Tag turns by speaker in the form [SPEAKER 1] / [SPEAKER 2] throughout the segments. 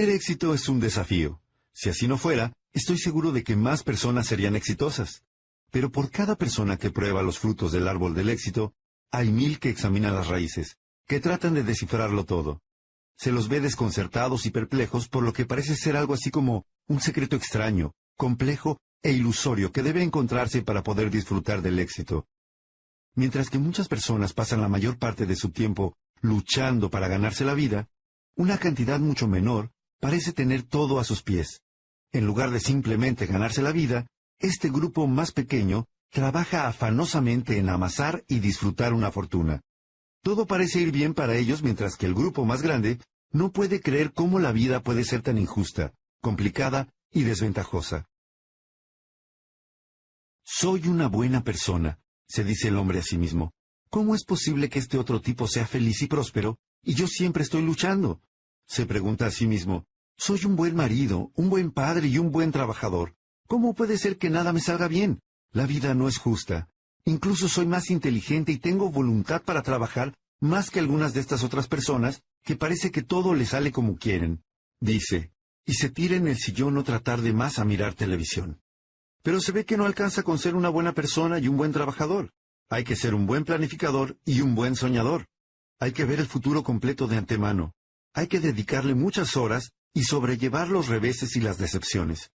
[SPEAKER 1] Tener éxito es un desafío. Si así no fuera, estoy seguro de que más personas serían exitosas. Pero por cada persona que prueba los frutos del árbol del éxito, hay mil que examinan las raíces, que tratan de descifrarlo todo. Se los ve desconcertados y perplejos por lo que parece ser algo así como un secreto extraño, complejo e ilusorio que debe encontrarse para poder disfrutar del éxito. Mientras que muchas personas pasan la mayor parte de su tiempo luchando para ganarse la vida, una cantidad mucho menor parece tener todo a sus pies. En lugar de simplemente ganarse la vida, este grupo más pequeño trabaja afanosamente en amasar y disfrutar una fortuna. Todo parece ir bien para ellos mientras que el grupo más grande no puede creer cómo la vida puede ser tan injusta, complicada y desventajosa. Soy una buena persona, se dice el hombre a sí mismo. ¿Cómo es posible que este otro tipo sea feliz y próspero y yo siempre estoy luchando? Se pregunta a sí mismo. Soy un buen marido, un buen padre y un buen trabajador. ¿Cómo puede ser que nada me salga bien? La vida no es justa. Incluso soy más inteligente y tengo voluntad para trabajar más que algunas de estas otras personas que parece que todo les sale como quieren. Dice, y se tira en el sillón otra tarde más a mirar televisión. Pero se ve que no alcanza con ser una buena persona y un buen trabajador. Hay que ser un buen planificador y un buen soñador. Hay que ver el futuro completo de antemano. Hay que dedicarle muchas horas y sobrellevar los reveses y las decepciones.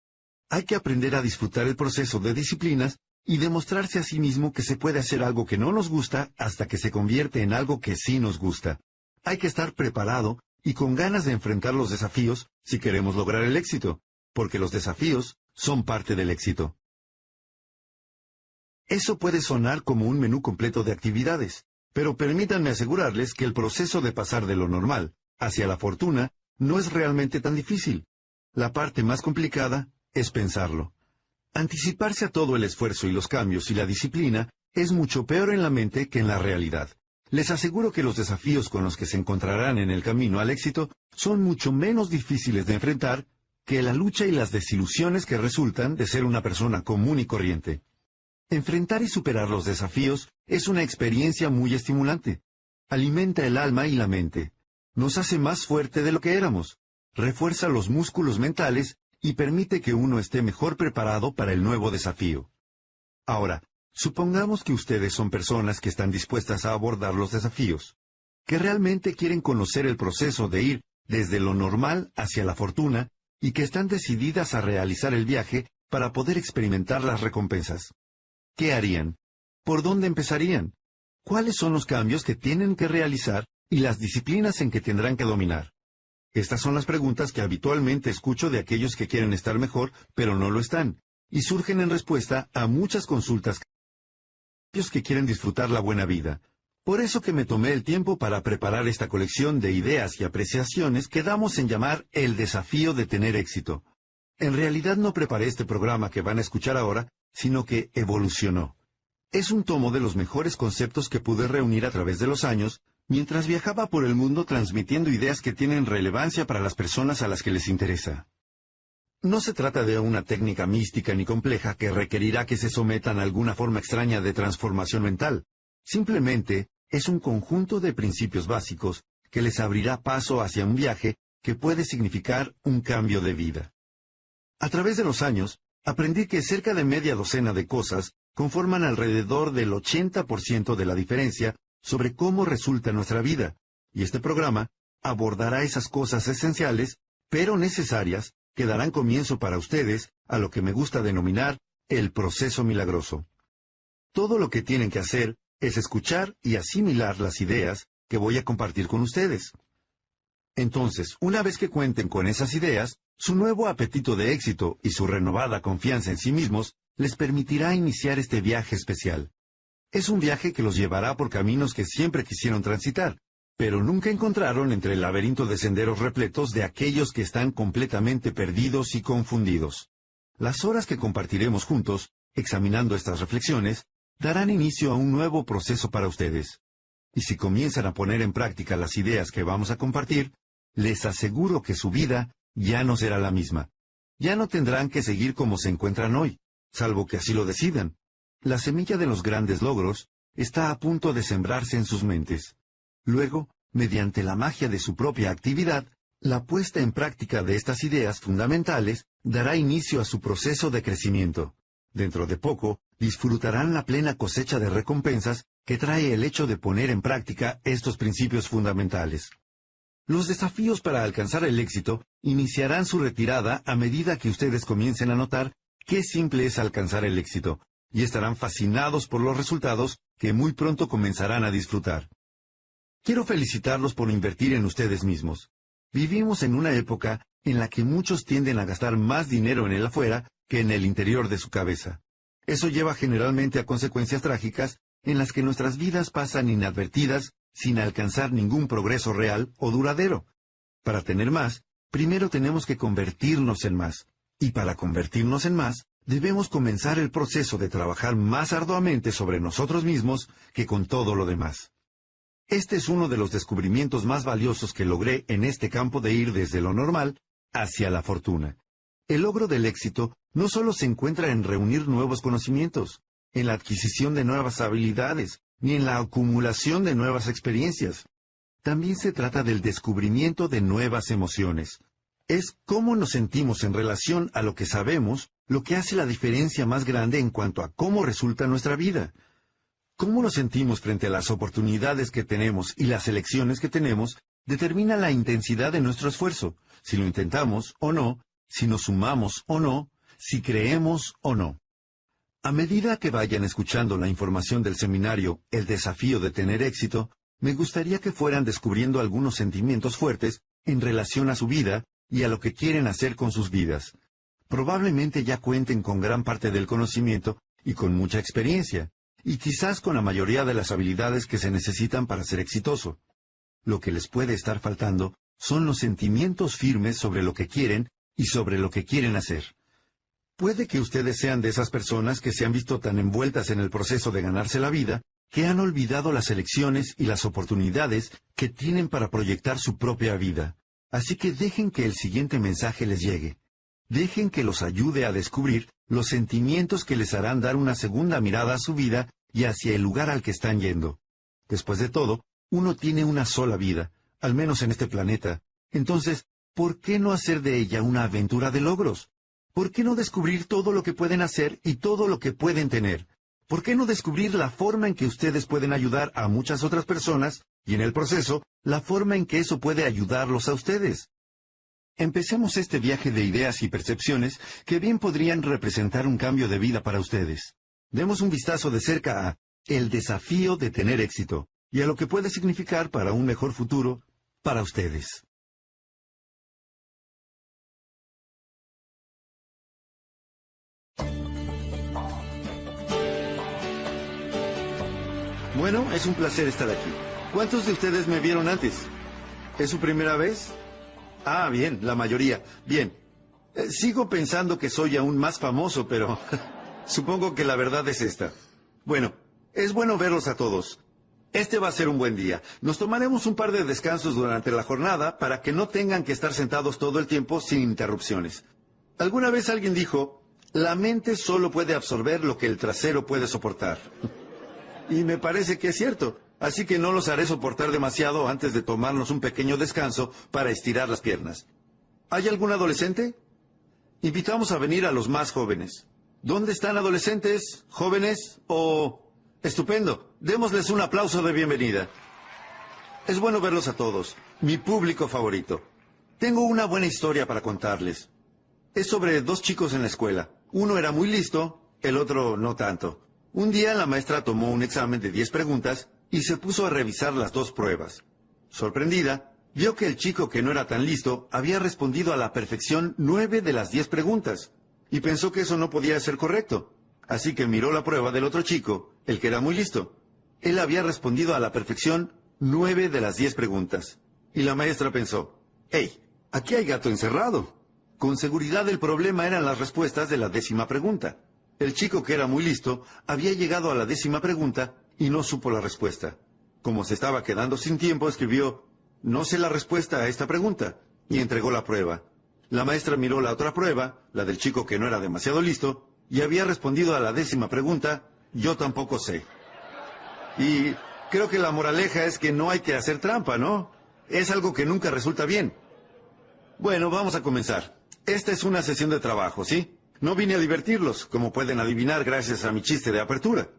[SPEAKER 1] Hay que aprender a disfrutar el proceso de disciplinas y demostrarse a sí mismo que se puede hacer algo que no nos gusta hasta que se convierte en algo que sí nos gusta. Hay que estar preparado y con ganas de enfrentar los desafíos si queremos lograr el éxito, porque los desafíos son parte del éxito. Eso puede sonar como un menú completo de actividades, pero permítanme asegurarles que el proceso de pasar de lo normal hacia la fortuna no es realmente tan difícil. La parte más complicada es pensarlo. Anticiparse a todo el esfuerzo y los cambios y la disciplina es mucho peor en la mente que en la realidad. Les aseguro que los desafíos con los que se encontrarán en el camino al éxito son mucho menos difíciles de enfrentar que la lucha y las desilusiones que resultan de ser una persona común y corriente. Enfrentar y superar los desafíos es una experiencia muy estimulante. Alimenta el alma y la mente. Nos hace más fuerte de lo que éramos. Refuerza los músculos mentales y permite que uno esté mejor preparado para el nuevo desafío. Ahora, supongamos que ustedes son personas que están dispuestas a abordar los desafíos, que realmente quieren conocer el proceso de ir desde lo normal hacia la fortuna y que están decididas a realizar el viaje para poder experimentar las recompensas. ¿Qué harían? ¿Por dónde empezarían? ¿Cuáles son los cambios que tienen que realizar y las disciplinas en que tendrán que dominar? Estas son las preguntas que habitualmente escucho de aquellos que quieren estar mejor, pero no lo están, y surgen en respuesta a muchas consultas que quieren disfrutar la buena vida. Por eso que me tomé el tiempo para preparar esta colección de ideas y apreciaciones que damos en llamar el desafío de tener éxito. En realidad no preparé este programa que van a escuchar ahora, sino que evolucionó. Es un tomo de los mejores conceptos que pude reunir a través de los años mientras viajaba por el mundo transmitiendo ideas que tienen relevancia para las personas a las que les interesa. No se trata de una técnica mística ni compleja que requerirá que se sometan a alguna forma extraña de transformación mental. Simplemente es un conjunto de principios básicos que les abrirá paso hacia un viaje que puede significar un cambio de vida. A través de los años, aprendí que cerca de media docena de cosas conforman alrededor del 80% de la diferencia sobre cómo resulta nuestra vida, y este programa abordará esas cosas esenciales, pero necesarias, que darán comienzo para ustedes a lo que me gusta denominar el proceso milagroso. Todo lo que tienen que hacer es escuchar y asimilar las ideas que voy a compartir con ustedes. Entonces, una vez que cuenten con esas ideas, su nuevo apetito de éxito y su renovada confianza en sí mismos les permitirá iniciar este viaje especial. Es un viaje que los llevará por caminos que siempre quisieron transitar, pero nunca encontraron entre el laberinto de senderos repletos de aquellos que están completamente perdidos y confundidos. Las horas que compartiremos juntos, examinando estas reflexiones, darán inicio a un nuevo proceso para ustedes. Y si comienzan a poner en práctica las ideas que vamos a compartir, les aseguro que su vida ya no será la misma. Ya no tendrán que seguir como se encuentran hoy, salvo que así lo decidan, la semilla de los grandes logros está a punto de sembrarse en sus mentes. Luego, mediante la magia de su propia actividad, La puesta en práctica de estas ideas fundamentales dará inicio a su proceso de crecimiento. Dentro de poco, disfrutarán la plena cosecha de recompensas que trae el hecho de poner en práctica estos principios fundamentales. Los desafíos para alcanzar el éxito iniciarán su retirada a medida que ustedes comiencen a notar qué simple es alcanzar el éxito, y estarán fascinados por los resultados que muy pronto comenzarán a disfrutar. Quiero felicitarlos por invertir en ustedes mismos. Vivimos en una época en la que muchos tienden a gastar más dinero en el afuera que en el interior de su cabeza. Eso lleva generalmente a consecuencias trágicas en las que nuestras vidas pasan inadvertidas sin alcanzar ningún progreso real o duradero. Para tener más, primero tenemos que convertirnos en más. Y para convertirnos en más, debemos comenzar el proceso de trabajar más arduamente sobre nosotros mismos que con todo lo demás. Este es uno de los descubrimientos más valiosos que logré en este campo de ir desde lo normal hacia la fortuna. El logro del éxito no solo se encuentra en reunir nuevos conocimientos, en la adquisición de nuevas habilidades, ni en la acumulación de nuevas experiencias. También se trata del descubrimiento de nuevas emociones. Es cómo nos sentimos en relación a lo que sabemos lo que hace la diferencia más grande en cuanto a cómo resulta nuestra vida. Cómo nos sentimos frente a las oportunidades que tenemos y las elecciones que tenemos determina la intensidad de nuestro esfuerzo, si lo intentamos o no, si nos sumamos o no, si creemos o no. A medida que vayan escuchando la información del seminario El desafío de tener éxito, me gustaría que fueran descubriendo algunos sentimientos fuertes en relación a su vida y a lo que quieren hacer con sus vidas. Probablemente ya cuenten con gran parte del conocimiento y con mucha experiencia, y quizás con la mayoría de las habilidades que se necesitan para ser exitoso. Lo que les puede estar faltando son los sentimientos firmes sobre lo que quieren y sobre lo que quieren hacer. Puede que ustedes sean de esas personas que se han visto tan envueltas en el proceso de ganarse la vida, que han olvidado las elecciones y las oportunidades que tienen para proyectar su propia vida. Así que dejen que el siguiente mensaje les llegue. Dejen que los ayude a descubrir los sentimientos que les harán dar una segunda mirada a su vida y hacia el lugar al que están yendo. Después de todo, uno tiene una sola vida, al menos en este planeta. Entonces, ¿por qué no hacer de ella una aventura de logros? ¿Por qué no descubrir todo lo que pueden hacer y todo lo que pueden tener? ¿Por qué no descubrir la forma en que ustedes pueden ayudar a muchas otras personas y en el proceso la forma en que eso puede ayudarlos a ustedes? Empecemos este viaje de ideas y percepciones que bien podrían representar un cambio de vida para ustedes. Demos un vistazo de cerca a el desafío de tener éxito y a lo que puede significar para un mejor futuro para ustedes. Bueno, es un placer estar aquí. ¿Cuántos de ustedes me vieron antes? ¿Es su primera vez? Ah, bien, la mayoría. Bien. Eh, sigo pensando que soy aún más famoso, pero supongo que la verdad es esta. Bueno, es bueno verlos a todos. Este va a ser un buen día. Nos tomaremos un par de descansos durante la jornada para que no tengan que estar sentados todo el tiempo sin interrupciones. Alguna vez alguien dijo, la mente solo puede absorber lo que el trasero puede soportar. Y me parece que es cierto. Así que no los haré soportar demasiado antes de tomarnos un pequeño descanso para estirar las piernas. ¿Hay algún adolescente? Invitamos a venir a los más jóvenes. ¿Dónde están adolescentes, jóvenes o... Estupendo. Démosles un aplauso de bienvenida. Es bueno verlos a todos. Mi público favorito. Tengo una buena historia para contarles. Es sobre dos chicos en la escuela. Uno era muy listo, el otro no tanto. Un día la maestra tomó un examen de diez preguntas y se puso a revisar las dos pruebas. Sorprendida, vio que el chico que no era tan listo había respondido a la perfección nueve de las diez preguntas, y pensó que eso no podía ser correcto. Así que miró la prueba del otro chico, el que era muy listo. Él había respondido a la perfección nueve de las diez preguntas. Y la maestra pensó, ¡Hey! Aquí hay gato encerrado. Con seguridad el problema eran las respuestas de la décima pregunta. El chico, que era muy listo, había llegado a la décima pregunta y no supo la respuesta. Como se estaba quedando sin tiempo, escribió, no sé la respuesta a esta pregunta, y entregó la prueba. La maestra miró la otra prueba, la del chico que no era demasiado listo, y había respondido a la décima pregunta, yo tampoco sé. Y creo que la moraleja es que no hay que hacer trampa, ¿no? Es algo que nunca resulta bien. Bueno, vamos a comenzar. Esta es una sesión de trabajo, ¿sí? No vine a divertirlos, como pueden adivinar gracias a mi chiste de apertura.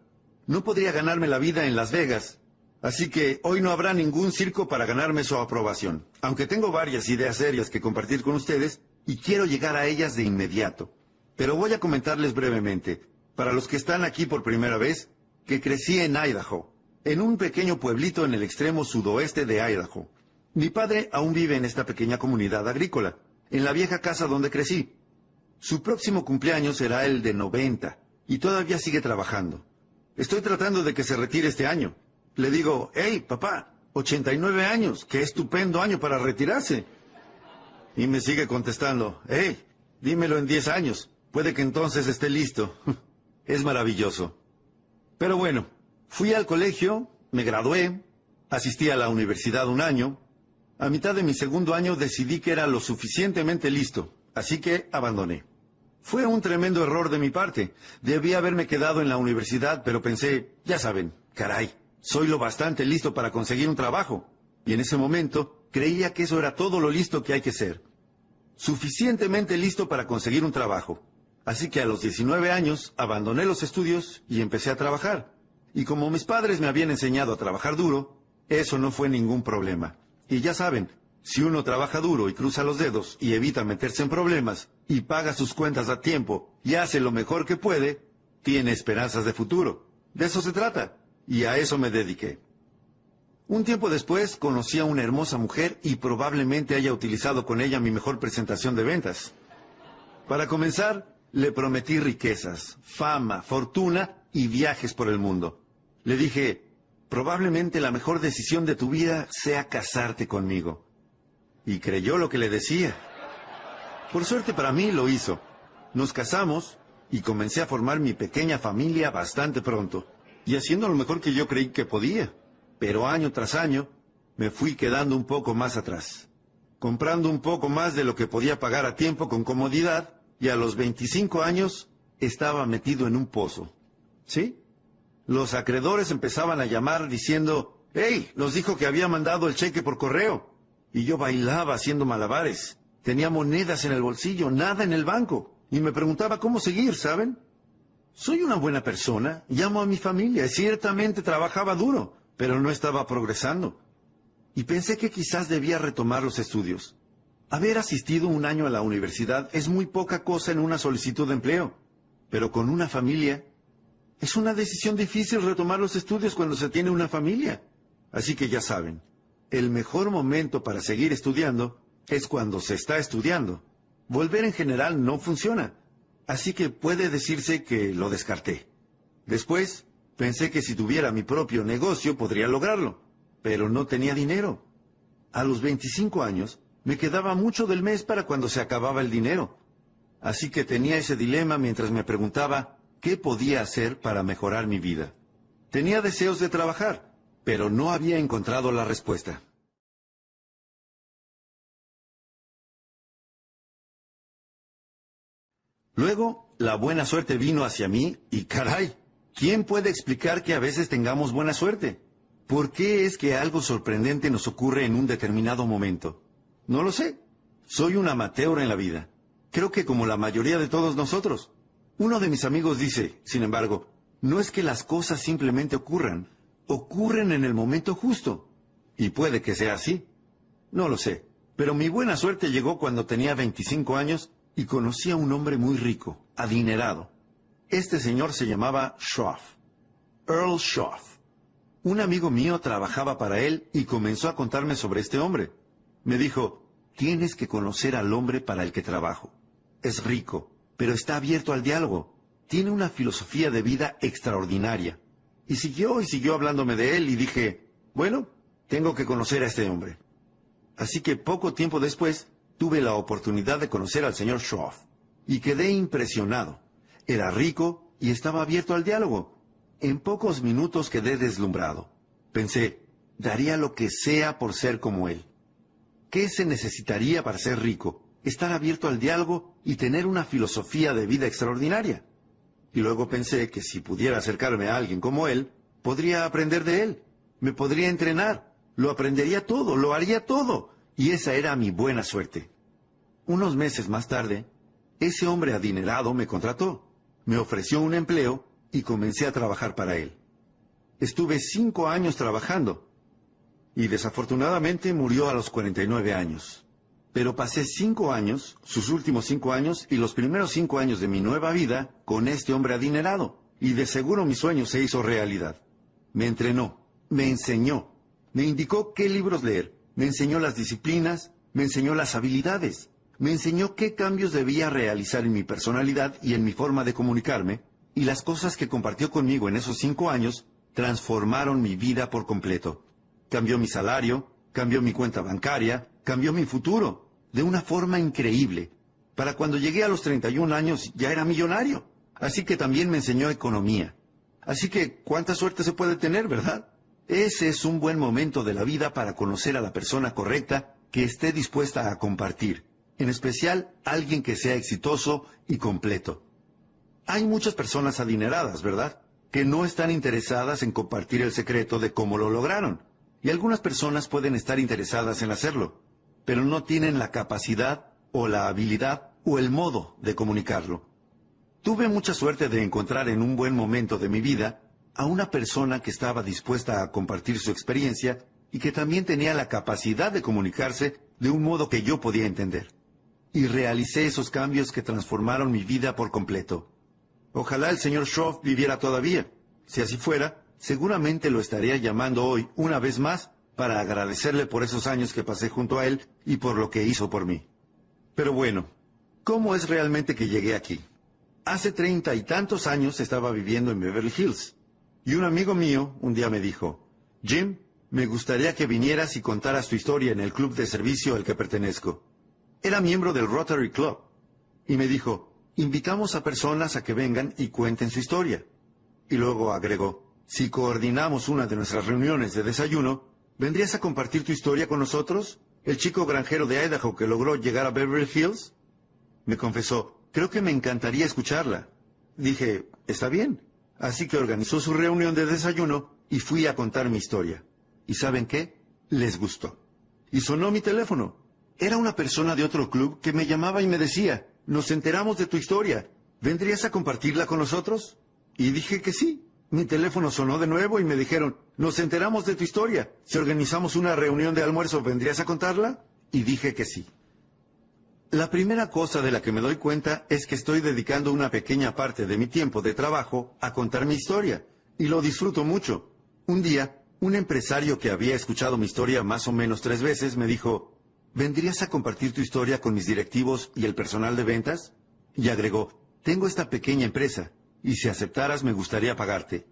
[SPEAKER 1] No podría ganarme la vida en Las Vegas. Así que hoy no habrá ningún circo para ganarme su aprobación. Aunque tengo varias ideas serias que compartir con ustedes y quiero llegar a ellas de inmediato. Pero voy a comentarles brevemente, para los que están aquí por primera vez, que crecí en Idaho, en un pequeño pueblito en el extremo sudoeste de Idaho. Mi padre aún vive en esta pequeña comunidad agrícola, en la vieja casa donde crecí. Su próximo cumpleaños será el de 90 y todavía sigue trabajando. Estoy tratando de que se retire este año. Le digo, hey, papá, 89 años, qué estupendo año para retirarse. Y me sigue contestando, hey, dímelo en 10 años, puede que entonces esté listo. es maravilloso. Pero bueno, fui al colegio, me gradué, asistí a la universidad un año. A mitad de mi segundo año decidí que era lo suficientemente listo, así que abandoné. Fue un tremendo error de mi parte. Debí haberme quedado en la universidad, pero pensé, ya saben, caray, soy lo bastante listo para conseguir un trabajo. Y en ese momento creía que eso era todo lo listo que hay que ser. Suficientemente listo para conseguir un trabajo. Así que a los 19 años abandoné los estudios y empecé a trabajar. Y como mis padres me habían enseñado a trabajar duro, eso no fue ningún problema. Y ya saben, si uno trabaja duro y cruza los dedos y evita meterse en problemas y paga sus cuentas a tiempo y hace lo mejor que puede, tiene esperanzas de futuro. De eso se trata. Y a eso me dediqué. Un tiempo después conocí a una hermosa mujer y probablemente haya utilizado con ella mi mejor presentación de ventas. Para comenzar, le prometí riquezas, fama, fortuna y viajes por el mundo. Le dije, probablemente la mejor decisión de tu vida sea casarte conmigo. Y creyó lo que le decía. Por suerte para mí lo hizo. Nos casamos y comencé a formar mi pequeña familia bastante pronto, y haciendo lo mejor que yo creí que podía. Pero año tras año me fui quedando un poco más atrás, comprando un poco más de lo que podía pagar a tiempo con comodidad, y a los 25 años estaba metido en un pozo. ¿Sí? Los acreedores empezaban a llamar diciendo, ¡Hey! Nos dijo que había mandado el cheque por correo. Y yo bailaba haciendo malabares. Tenía monedas en el bolsillo, nada en el banco. Y me preguntaba cómo seguir, ¿saben? Soy una buena persona, llamo a mi familia, ciertamente trabajaba duro, pero no estaba progresando. Y pensé que quizás debía retomar los estudios. Haber asistido un año a la universidad es muy poca cosa en una solicitud de empleo, pero con una familia es una decisión difícil retomar los estudios cuando se tiene una familia. Así que ya saben, el mejor momento para seguir estudiando es cuando se está estudiando. Volver en general no funciona, así que puede decirse que lo descarté. Después, pensé que si tuviera mi propio negocio podría lograrlo, pero no tenía dinero. A los 25 años, me quedaba mucho del mes para cuando se acababa el dinero. Así que tenía ese dilema mientras me preguntaba qué podía hacer para mejorar mi vida. Tenía deseos de trabajar, pero no había encontrado la respuesta. Luego, la buena suerte vino hacia mí y caray, ¿quién puede explicar que a veces tengamos buena suerte? ¿Por qué es que algo sorprendente nos ocurre en un determinado momento? No lo sé. Soy un amateur en la vida. Creo que como la mayoría de todos nosotros. Uno de mis amigos dice, sin embargo, no es que las cosas simplemente ocurran, ocurren en el momento justo. Y puede que sea así. No lo sé. Pero mi buena suerte llegó cuando tenía 25 años y conocí a un hombre muy rico, adinerado. Este señor se llamaba Schroff. Earl Schroff. Un amigo mío trabajaba para él y comenzó a contarme sobre este hombre. Me dijo, tienes que conocer al hombre para el que trabajo. Es rico, pero está abierto al diálogo. Tiene una filosofía de vida extraordinaria. Y siguió y siguió hablándome de él y dije, bueno, tengo que conocer a este hombre. Así que poco tiempo después tuve la oportunidad de conocer al señor Schroff y quedé impresionado. Era rico y estaba abierto al diálogo. En pocos minutos quedé deslumbrado. Pensé, daría lo que sea por ser como él. ¿Qué se necesitaría para ser rico? Estar abierto al diálogo y tener una filosofía de vida extraordinaria. Y luego pensé que si pudiera acercarme a alguien como él, podría aprender de él, me podría entrenar, lo aprendería todo, lo haría todo. Y esa era mi buena suerte. unos meses más tarde, ese hombre adinerado me contrató, me ofreció un empleo y comencé a trabajar para él. Estuve cinco años trabajando y desafortunadamente murió a los 49 años. Pero pasé cinco años, sus últimos cinco años y los primeros cinco años de mi nueva vida con este hombre adinerado, y de seguro mi sueño se hizo realidad. Me entrenó, me enseñó, me indicó qué libros leer, me enseñó las disciplinas, me enseñó las habilidades, me enseñó qué cambios debía realizar en mi personalidad y en mi forma de comunicarme, y las cosas que compartió conmigo en esos cinco años transformaron mi vida por completo. Cambió mi salario, cambió mi cuenta bancaria, cambió mi futuro, de una forma increíble. Para cuando llegué a los 31 años ya era millonario. Así que también me enseñó economía. Así que, ¿cuánta suerte se puede tener, verdad? Ese es un buen momento de la vida para conocer a la persona correcta que esté dispuesta a compartir, en especial alguien que sea exitoso y completo. Hay muchas personas adineradas, ¿verdad? Que no están interesadas en compartir el secreto de cómo lo lograron. Y algunas personas pueden estar interesadas en hacerlo, pero no tienen la capacidad o la habilidad o el modo de comunicarlo. Tuve mucha suerte de encontrar en un buen momento de mi vida a una persona que estaba dispuesta a compartir su experiencia y que también tenía la capacidad de comunicarse de un modo que yo podía entender. Y realicé esos cambios que transformaron mi vida por completo. Ojalá el señor Schroff viviera todavía. Si así fuera, seguramente lo estaría llamando hoy una vez más para agradecerle por esos años que pasé junto a él y por lo que hizo por mí. Pero bueno, ¿cómo es realmente que llegué aquí? Hace treinta y tantos años estaba viviendo en Beverly Hills, y un amigo mío un día me dijo, Jim, me gustaría que vinieras y contaras tu historia en el club de servicio al que pertenezco. Era miembro del Rotary Club, y me dijo, invitamos a personas a que vengan y cuenten su historia. Y luego agregó, si coordinamos una de nuestras reuniones de desayuno, ¿vendrías a compartir tu historia con nosotros? ¿El chico granjero de Idaho que logró llegar a Beverly Hills? Me confesó, creo que me encantaría escucharla. Dije, está bien. Así que organizó su reunión de desayuno y fui a contar mi historia. ¿Y saben qué? Les gustó. Y sonó mi teléfono. Era una persona de otro club que me llamaba y me decía, nos enteramos de tu historia. ¿Vendrías a compartirla con nosotros? Y dije que sí. Mi teléfono sonó de nuevo y me dijeron, nos enteramos de tu historia. Si organizamos una reunión de almuerzo, ¿vendrías a contarla? Y dije que sí. La primera cosa de la que me doy cuenta es que estoy dedicando una pequeña parte de mi tiempo de trabajo a contar mi historia, y lo disfruto mucho. Un día, un empresario que había escuchado mi historia más o menos tres veces me dijo, ¿vendrías a compartir tu historia con mis directivos y el personal de ventas? Y agregó, tengo esta pequeña empresa, y si aceptaras me gustaría pagarte.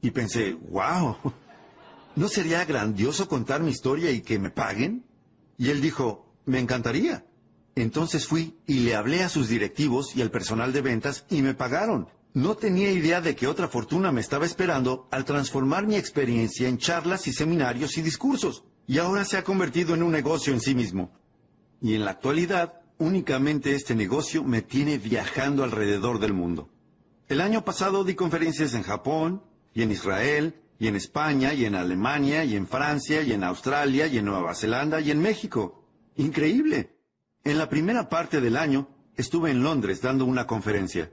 [SPEAKER 1] Y pensé, wow, ¿no sería grandioso contar mi historia y que me paguen? Y él dijo, me encantaría. Entonces fui y le hablé a sus directivos y al personal de ventas y me pagaron. No tenía idea de que otra fortuna me estaba esperando al transformar mi experiencia en charlas y seminarios y discursos. Y ahora se ha convertido en un negocio en sí mismo. Y en la actualidad, únicamente este negocio me tiene viajando alrededor del mundo. El año pasado di conferencias en Japón, y en Israel, y en España, y en Alemania, y en Francia, y en Australia, y en Nueva Zelanda, y en México. Increíble. En la primera parte del año estuve en Londres dando una conferencia.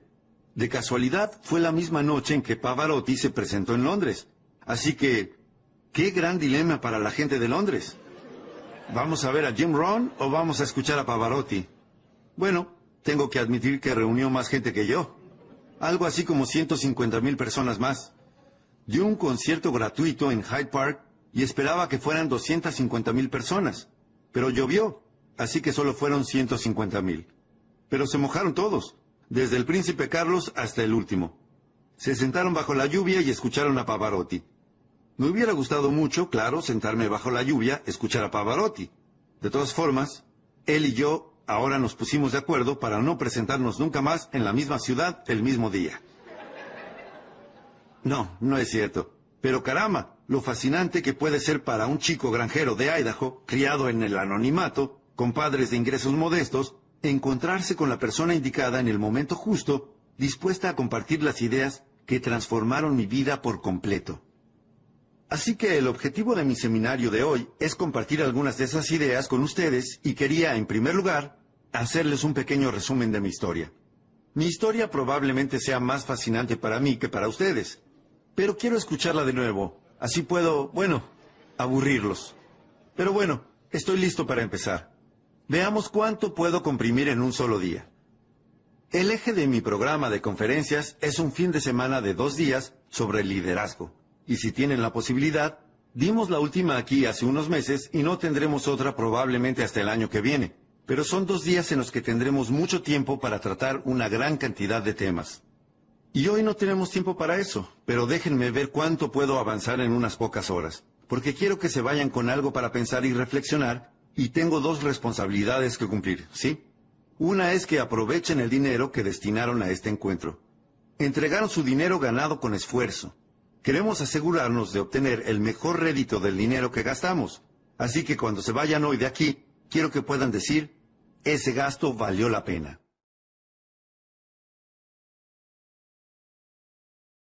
[SPEAKER 1] De casualidad fue la misma noche en que Pavarotti se presentó en Londres. Así que, qué gran dilema para la gente de Londres. ¿Vamos a ver a Jim Rohn o vamos a escuchar a Pavarotti? Bueno, tengo que admitir que reunió más gente que yo algo así como 150 mil personas más. Dio un concierto gratuito en Hyde Park y esperaba que fueran 250 mil personas, pero llovió, así que solo fueron 150 mil. Pero se mojaron todos, desde el príncipe Carlos hasta el último. Se sentaron bajo la lluvia y escucharon a Pavarotti. Me hubiera gustado mucho, claro, sentarme bajo la lluvia, escuchar a Pavarotti. De todas formas, él y yo ahora nos pusimos de acuerdo para no presentarnos nunca más en la misma ciudad el mismo día. No, no es cierto. Pero caramba, lo fascinante que puede ser para un chico granjero de Idaho, criado en el anonimato, con padres de ingresos modestos, encontrarse con la persona indicada en el momento justo, dispuesta a compartir las ideas que transformaron mi vida por completo. Así que el objetivo de mi seminario de hoy es compartir algunas de esas ideas con ustedes y quería, en primer lugar, hacerles un pequeño resumen de mi historia. Mi historia probablemente sea más fascinante para mí que para ustedes, pero quiero escucharla de nuevo, así puedo, bueno, aburrirlos. Pero bueno, estoy listo para empezar. Veamos cuánto puedo comprimir en un solo día. El eje de mi programa de conferencias es un fin de semana de dos días sobre liderazgo. Y si tienen la posibilidad, dimos la última aquí hace unos meses y no tendremos otra probablemente hasta el año que viene. Pero son dos días en los que tendremos mucho tiempo para tratar una gran cantidad de temas. Y hoy no tenemos tiempo para eso, pero déjenme ver cuánto puedo avanzar en unas pocas horas, porque quiero que se vayan con algo para pensar y reflexionar, y tengo dos responsabilidades que cumplir, ¿sí? Una es que aprovechen el dinero que destinaron a este encuentro. Entregaron su dinero ganado con esfuerzo. Queremos asegurarnos de obtener el mejor rédito del dinero que gastamos. Así que cuando se vayan hoy de aquí, quiero que puedan decir, ese gasto valió la pena.